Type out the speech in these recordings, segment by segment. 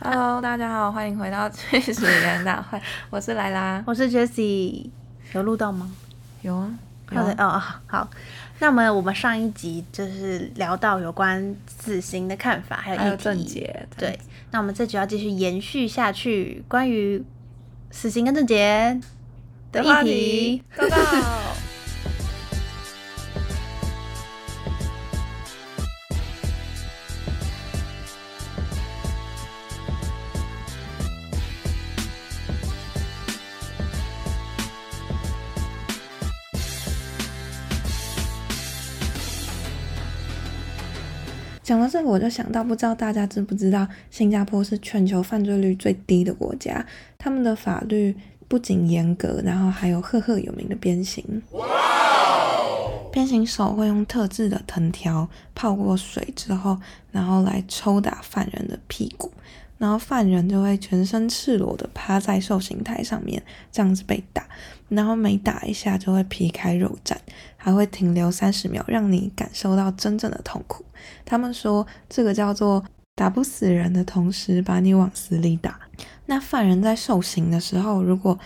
Hello，大家好，欢迎回到去死人大会，我是莱拉，我是 Jessie，有录到吗？有啊，有好的啊，哦，好。好。那么我们上一集就是聊到有关死刑的看法，还有还有议题正解，对，那我们这集要继续延续下去，关于死刑跟正解的议题讲到这个，我就想到，不知道大家知不知道，新加坡是全球犯罪率最低的国家，他们的法律不仅严格，然后还有赫赫有名的鞭刑。鞭刑手会用特制的藤条泡过水之后，然后来抽打犯人的屁股，然后犯人就会全身赤裸的趴在受刑台上面，这样子被打，然后每打一下就会皮开肉绽，还会停留三十秒，让你感受到真正的痛苦。他们说这个叫做打不死人的同时把你往死里打。那犯人在受刑的时候，如果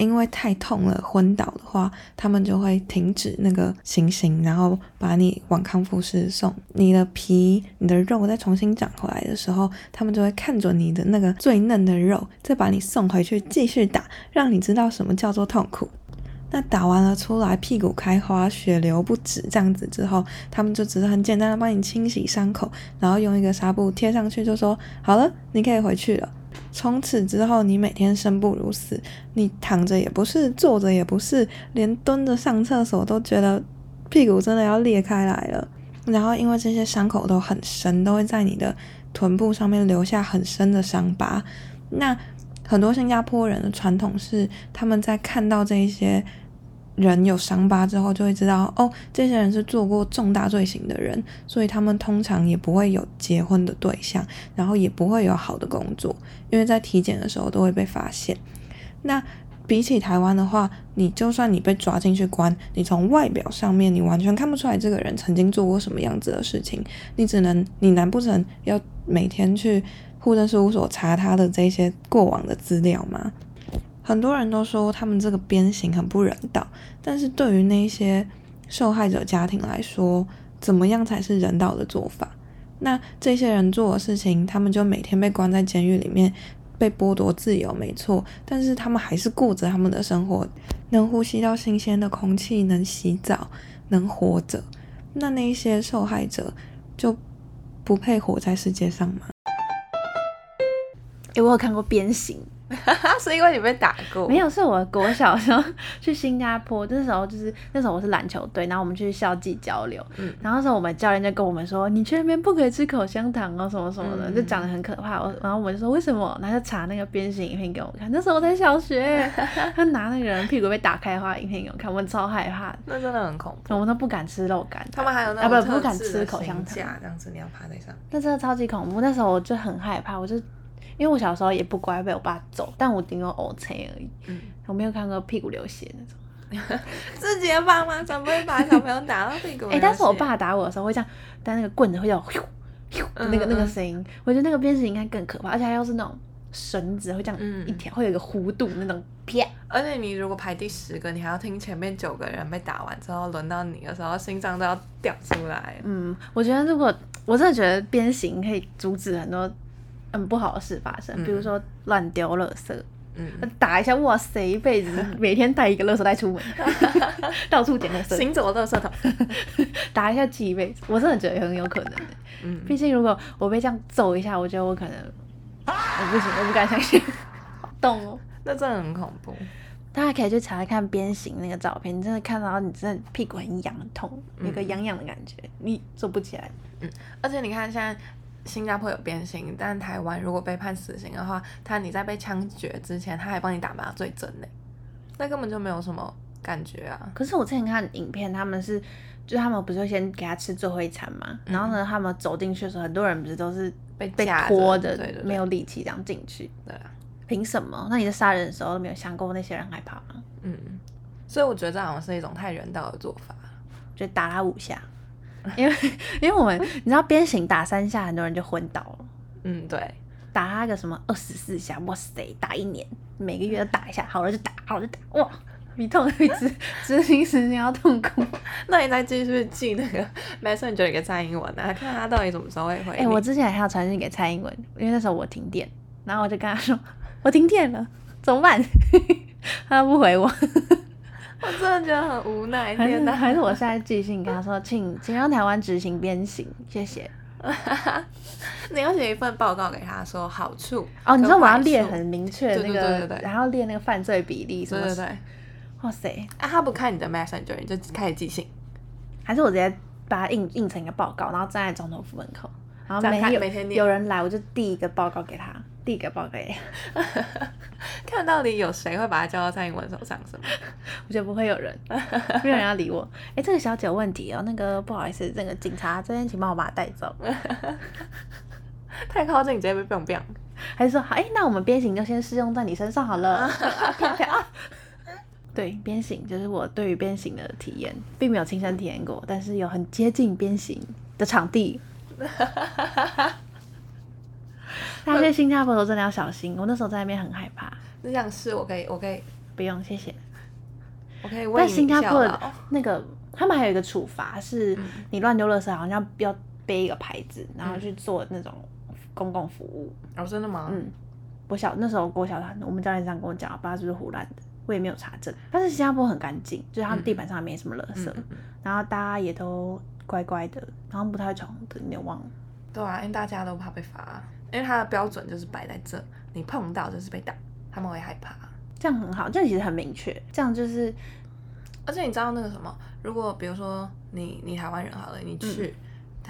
因为太痛了昏倒的话，他们就会停止那个行刑，然后把你往康复室送。你的皮、你的肉再重新长回来的时候，他们就会看准你的那个最嫩的肉，再把你送回去继续打，让你知道什么叫做痛苦。那打完了出来，屁股开花，血流不止，这样子之后，他们就只是很简单的帮你清洗伤口，然后用一个纱布贴上去，就说好了，你可以回去了。从此之后，你每天生不如死，你躺着也不是，坐着也不是，连蹲着上厕所都觉得屁股真的要裂开来了。然后因为这些伤口都很深，都会在你的臀部上面留下很深的伤疤。那很多新加坡人的传统是，他们在看到这些人有伤疤之后，就会知道哦，这些人是做过重大罪行的人，所以他们通常也不会有结婚的对象，然后也不会有好的工作，因为在体检的时候都会被发现。那比起台湾的话，你就算你被抓进去关，你从外表上面你完全看不出来这个人曾经做过什么样子的事情，你只能你难不成要每天去户政事务所查他的这些过往的资料吗？很多人都说他们这个鞭刑很不人道，但是对于那些受害者家庭来说，怎么样才是人道的做法？那这些人做的事情，他们就每天被关在监狱里面，被剥夺自由，没错，但是他们还是过着他们的生活，能呼吸到新鲜的空气，能洗澡，能活着。那那些受害者就不配活在世界上吗？诶，我有看过鞭刑，是因为你被打过？没有，是我国小的时候去新加坡，那时候就是那时候我是篮球队，然后我们去校际交流，嗯。然后那时候我们教练就跟我们说，你去那边不可以吃口香糖哦，什么什么的，嗯。就讲的很可怕。我然后我们就说为什么，然后就查那个鞭刑影片给我看，那时候我在小学，他拿那个人屁股被打开花影片给我看，我们超害怕，那真的很恐怖。我们都不敢吃肉干，他们还有那啊不不敢吃口香糖。这样子你要趴在上。那真的超级恐怖。那时候我就很害怕，我就因为我小时候也不乖，被我爸揍，但我顶多呕车而已，嗯，我没有看过屁股流血那种。自己的爸妈怎么会把小朋友打到屁股？哎、但是我爸打我的时候会这样，但那个棍子会叫咻咻的那个、那个声音，我觉得那个鞭刑应该更可怕，而且还要是那种绳子会这样嗯一条，会有一个弧度那种啪。而且你如果排第十个，你还要听前面九个人被打完之后，轮到你的时候，心脏都要掉出来。嗯，我觉得如果我真的觉得鞭刑可以阻止很多很不好的事发生，嗯比如说乱丢垃圾。嗯，打一下，哇塞！一辈子每天带一个垃圾袋出门，到处捡垃圾，行走垃圾桶。打一下记一辈子，我真的觉得很有可能的。嗯，毕竟如果我被这样揍一下，我觉得我可能我不行，我不敢相信，好痛哦。那真的很恐怖。大家可以去查看鞭刑那个照片，你真的看到你真的屁股很痒很痛，有个痒痒的感觉，你坐不起来。嗯而且你看，现在新加坡有鞭刑，但台湾如果被判死刑的话，他你在被枪决之前，他还帮你打麻醉针呢，那根本就没有什么感觉啊。可是我之前看影片，他们是，就他们不是会先给他吃最后一餐嘛，然后呢，他们走进去的时候，很多人不是都是被被拖的，对对对没有力气这样进去，对啊，凭什么？那你在杀人的时候都没有想过那些人害怕吗？嗯，所以我觉得这好像是一种太人道的做法。就打他五下，因为 因为我们你知道鞭刑打三下，很多人就昏倒了。嗯，对，打他个什么二十四下，哇塞，打一年，每个月都打一下，好了就打，好了就打，哇，比痛比执 执行时间要痛苦。那你再继续寄那个 Messenger 给蔡英文啊，看他到底什么时候会回哎、你。我之前还要传信给蔡英文，因为那时候我停电，然后我就跟他说我停电了，怎么办？他不回我，我真的觉得很无奈，还是天哪！还是我现在寄信跟他说，请请让台湾执行鞭刑，谢谢。你要写一份报告给他说好处哦，你说我要列很明确对那个，对对对对然后列那个犯罪比例什么，对。对对，哇塞，啊，他不看你的 Messenger，你就开始寄信，还是我直接把它印印成一个报告，然后站在总统府门口，然后每天有每天有人来，我就递一个报告给他，递一个报告给他，看到底有谁会把它交到蔡英文手上，是吗？我觉得不会有人，没有人要理我。哎、这个小姐有问题哦，那个不好意思，那个警察这边请帮我把它带走，太靠近，你直接被 biang biang。还是说好，哎、那我们鞭刑就先试用在你身上好了。对，鞭刑就是我对于鞭刑的体验，并没有亲身体验过，但是有很接近鞭刑的场地。大家去新加坡的时候真的要小心，我那时候在那边很害怕。那样是我可以，我可以，不用，谢谢。我可以为但你新加坡的那个，他们还有一个处罚是，你乱丢垃圾，好像要背一个牌子，然后去做那种公共服务。哦，真的吗？嗯，我小那时候我小，我们教练这样跟我讲，不知道是不是胡乱的，我也没有查证。但是新加坡很干净，就是它地板上没什么垃圾，嗯嗯然后大家也都乖乖的，然后不太闯的，你有忘了？对啊，因为大家都怕被罚，因为它的标准就是摆在这，你碰到就是被打，他们会害怕。这样很好，这样其实很明确，这样就是而且你知道那个什么，如果比如说你你台湾人好了，你去，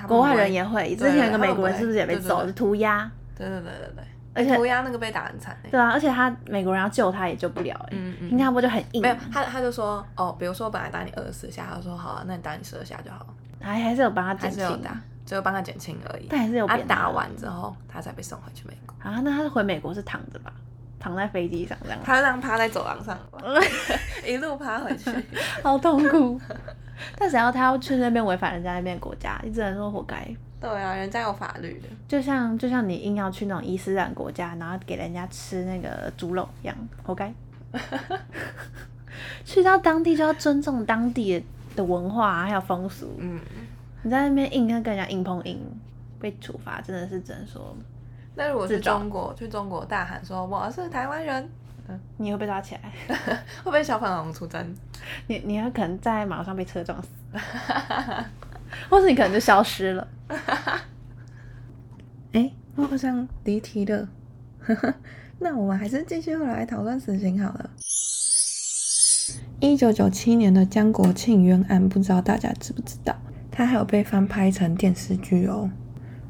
国外人也会。之前有个美国人是不是也被揍？涂鸦。对对对对对，而且涂鸦那个被打很惨欸对啊，而且他美国人要救他也救不了哎、嗯嗯新加坡就很硬，没有，他他就说哦，比如说本来打你二十四下，他说好啊，那你打你十二下就好，还还是有帮他还减轻，是有打，只有帮他减轻而已。但还是有他扁打完之后，他才被送回去美国。啊。那他回美国是躺着吧？躺在飞机上这样，他就这样趴在走廊上，一路趴回去。好痛苦。但只要他要去那边违反人家那边的国家，你只能说活该。对啊，人家有法律的。就像就像你硬要去那种伊斯兰国家，然后给人家吃那个猪肉一样，活该。去到当地就要尊重当地的的文化、啊、还有风俗。嗯，你在那边硬跟人家硬碰硬，被处罚真的是只能说那如果去中国，去中国大喊说我是台湾人，你会被抓起来，会不会小粉红出征？你你要可能在马路上被车撞死，或是你可能就消失了。哎，我好像离题了。那我们还是继续来讨论死刑好了。一九九七年的江国庆冤案，不知道大家知不知道？它还有被翻拍成电视剧哦。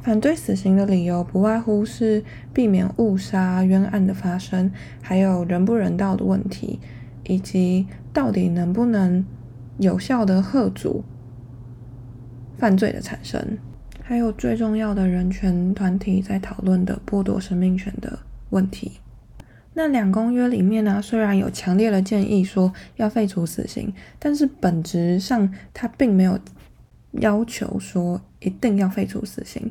反对死刑的理由不外乎是避免误杀、冤案的发生，还有人不人道的问题，以及到底能不能有效的遏阻犯罪的产生。还有最重要的人权团体在讨论的剥夺生命权的问题。那两公约里面呢、虽然有强烈的建议说要废除死刑，但是本质上它并没有要求说一定要废除死刑，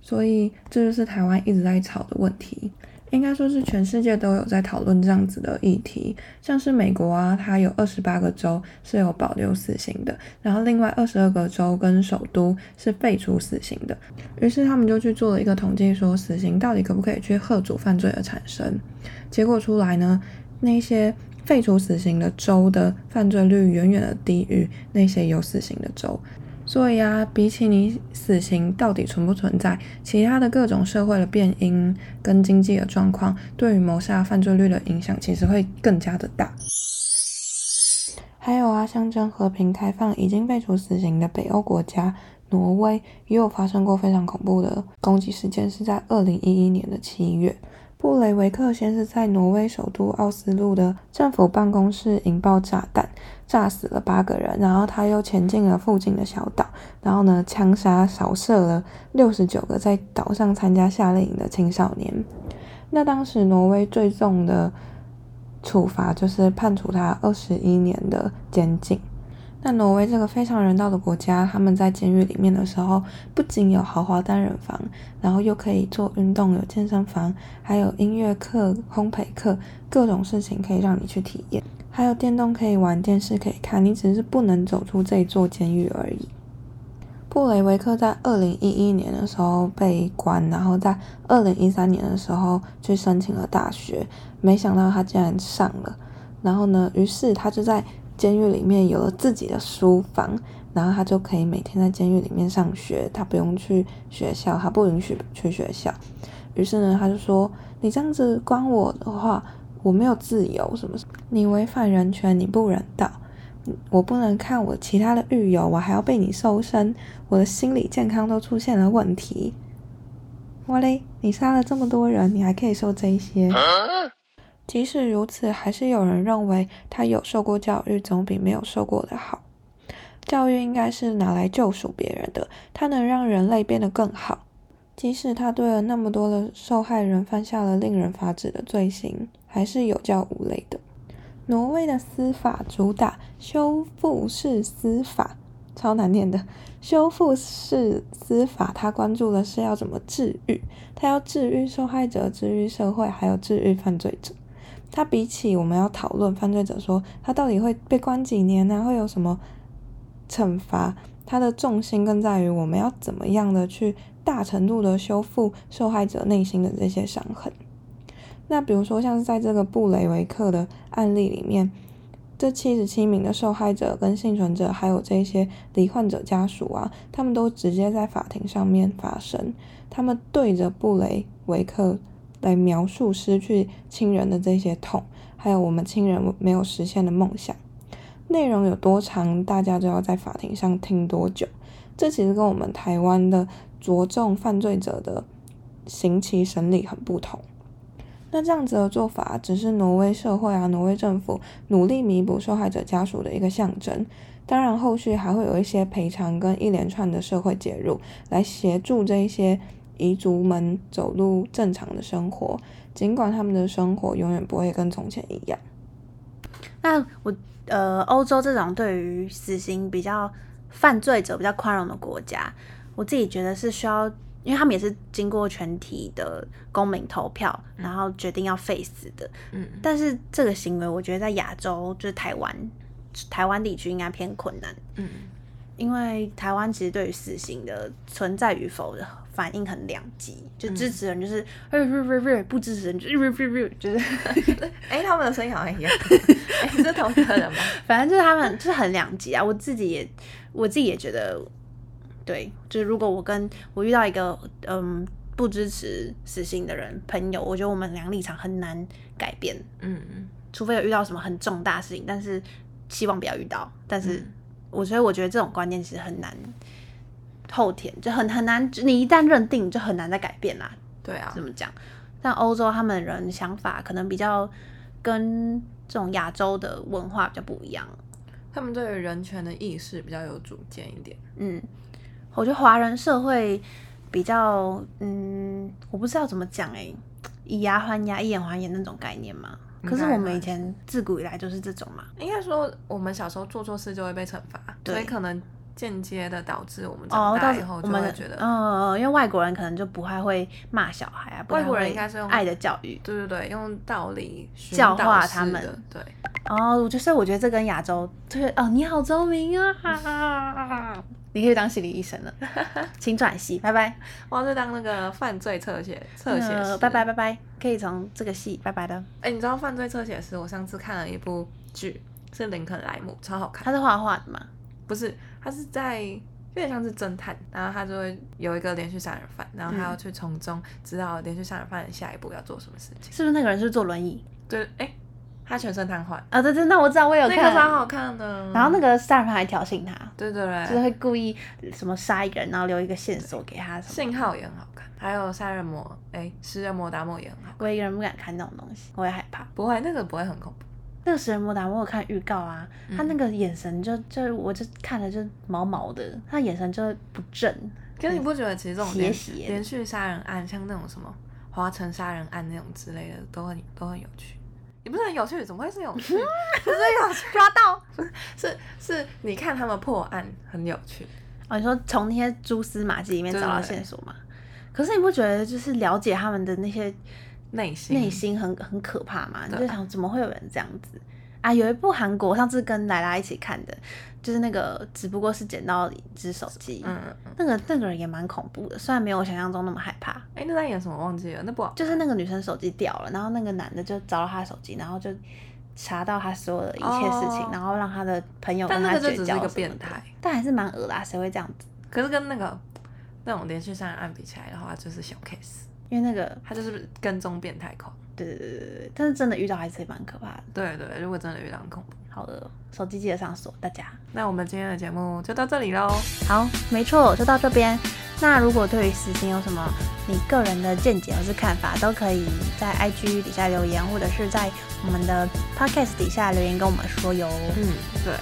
所以这就是台湾一直在吵的问题。应该说是全世界都有在讨论这样子的议题，像是美国啊，它有二十八个州是有保留死刑的，然后另外二十二个州跟首都是废除死刑的。于是他们就去做了一个统计，说死刑到底可不可以去遏阻犯罪的产生？结果出来呢，那些废除死刑的州的犯罪率远远的低于那些有死刑的州。所以啊，比起你死刑到底存不存在，其他的各种社会的变因跟经济的状况，对于谋杀犯罪率的影响，其实会更加的大。还有啊，象征和平开放、已经废除死刑的北欧国家挪威，也有发生过非常恐怖的攻击事件，是在二零一一年的七月。布雷维克先是在挪威首都奥斯陆的政府办公室引爆炸弹，炸死了八个人，然后他又潜进了附近的小岛，然后呢枪杀扫射了六十九个在岛上参加夏令营的青少年。那当时挪威最重的处罚就是判处他二十一年的监禁。那挪威这个非常人道的国家，他们在监狱里面的时候，不仅有豪华单人房，然后又可以做运动，有健身房，还有音乐课、烘焙课，各种事情可以让你去体验，还有电动可以玩，电视可以看，你只是不能走出这座监狱而已。布雷维克在二零一一年的时候被关，然后在二零一三年的时候去申请了大学，没想到他竟然上了，然后呢，于是他就在。监狱里面有了自己的书房，然后他就可以每天在监狱里面上学，他不用去学校，他不允许去学校。于是呢，他就说：“你这样子关我的话，我没有自由，什么？你违反人权，你不人道，我不能看我其他的狱友，我还要被你搜身，我的心理健康都出现了问题。哇嘞，你杀了这么多人，你还可以受这些？”即使如此，还是有人认为他有受过教育，总比没有受过的好。教育应该是拿来救赎别人的，它能让人类变得更好。即使他对了那么多的受害人犯下了令人发指的罪行，还是有教无类的。挪威的司法主打修复式司法，超难念的修复式司法，他关注的是要怎么治愈，他要治愈受害者，治愈社会，还有治愈犯罪者。他比起我们要讨论犯罪者说他到底会被关几年呢？会有什么惩罚？他的重心更在于我们要怎么样的去大程度的修复受害者内心的这些伤痕。那比如说像是在这个布雷维克的案例里面，这七十七名的受害者跟幸存者，还有这些罹患者家属啊，他们都直接在法庭上面发声，他们对着布雷维克。来描述失去亲人的这些痛，还有我们亲人没有实现的梦想。内容有多长，大家就要在法庭上听多久。这其实跟我们台湾的着重犯罪者的刑期审理很不同。那这样子的做法，只是挪威社会啊，挪威政府努力弥补受害者家属的一个象征。当然，后续还会有一些赔偿跟一连串的社会介入，来协助这一些。彝族们走入正常的生活，尽管他们的生活永远不会跟从前一样。那我呃，欧洲这种对于死刑比较犯罪者比较宽容的国家，我自己觉得是需要，因为他们也是经过全体的公民投票，然后决定要废死的。嗯，但是这个行为，我觉得在亚洲，就是台湾，台湾地区应该偏困难。嗯，因为台湾其实对于死刑的存在与否的。反应很两极，就支持人就是不支持人就是就是，哎，他们的声音好像一样，哎，是同一个人吗？反正就是他们就是很两极啊。我自己也我自己也觉得，对，就是如果我跟我遇到一个嗯不支持死刑的人朋友，我觉得我们两立场很难改变，嗯嗯，除非有遇到什么很重大事情，但是希望不要遇到。但是我所以我觉得这种观念其实很难。后天就很很难，你一旦认定就很难再改变啦。对啊，怎么讲？但欧洲他们人想法可能比较跟这种亚洲的文化比较不一样，他们对于人权的意识比较有主见一点。嗯，我觉得华人社会比较，嗯，我不知道怎么讲哎，以牙还牙，以眼还眼那种概念嘛。可是我们以前自古以来就是这种嘛。应该说，我们小时候做错事就会被惩罚，所以可能。间接的导致我们长大以后就会觉得，嗯，因为外国人可能就不太会骂小孩啊，外国人应该是用爱的教育，对对对，用道理教化他们，对。哦，我就是，我觉得这跟亚洲，对哦，你好聪明啊，你可以当心理医生了，请转系，拜拜。我要当那个犯罪侧写侧写师，拜拜拜拜，可以从这个系拜拜的。哎，你知道犯罪侧写师？我上次看了一部剧，是林肯莱姆，超好看。他是画画的吗？不是，他是在有点像是侦探，然后他就会有一个连续杀人犯，然后他要去从中知道连续杀人犯的下一步要做什么事情。是不是那个人是坐轮椅？对，哎，他全身瘫痪啊！对对，那我知道，我有看，那个超好看的。然后那个杀人犯还挑衅他，对对对，就是会故意什么杀一个人，然后留一个线索给他。信号也很好看，还有杀人魔，哎，食人魔达摩也很好。我一个人不敢看那种东西，我也害怕。不会，那个不会很恐怖。那个食人魔达，我有看预告啊，他那个眼神就就我就看着就毛毛的，他眼神就不正。可是你不觉得其实这种连连续杀人案，像那种什么华城杀人案那种之类的，都很都很有趣。也不是很有趣，怎么会是有趣？不是有趣，抓到。是是，你看他们破案很有趣。哦，你说从那些蛛丝马迹里面找到线索吗？可是你不觉得就是了解他们的那些内心内心很很可怕嘛？你就想怎么会有人这样子啊？有一部韩国，我上次跟莱拉一起看的，就是那个只不过是捡到一只手机，嗯。那个那个人也蛮恐怖的，虽然没有我想象中那么害怕。哎、那在演什么忘记了？那不好。就是那个女生手机掉了，然后那个男的就找到她的手机，然后就查到他所有的一切事情，哦然后让他的朋友跟她但那个就绝交只是一个变态，但还是蛮恶的、啊，谁会这样子？可是跟那个那种连续杀人案比起来的话，就是小 case，因为那个，他就是跟踪变态狂。对对对对对，但是真的遇到还是蛮可怕的，对对，如果真的遇到很恐怖。好恶哦、手机记得上锁，大家。那我们今天的节目就到这里喽。好，没错，就到这边。那如果对于死刑有什么你个人的见解或是看法，都可以在 IG 底下留言，或者是在我们的 Podcast 底下留言跟我们说哟。嗯，对，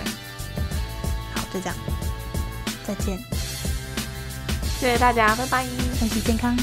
好，就这样，再见，谢谢大家，拜拜。身体健康。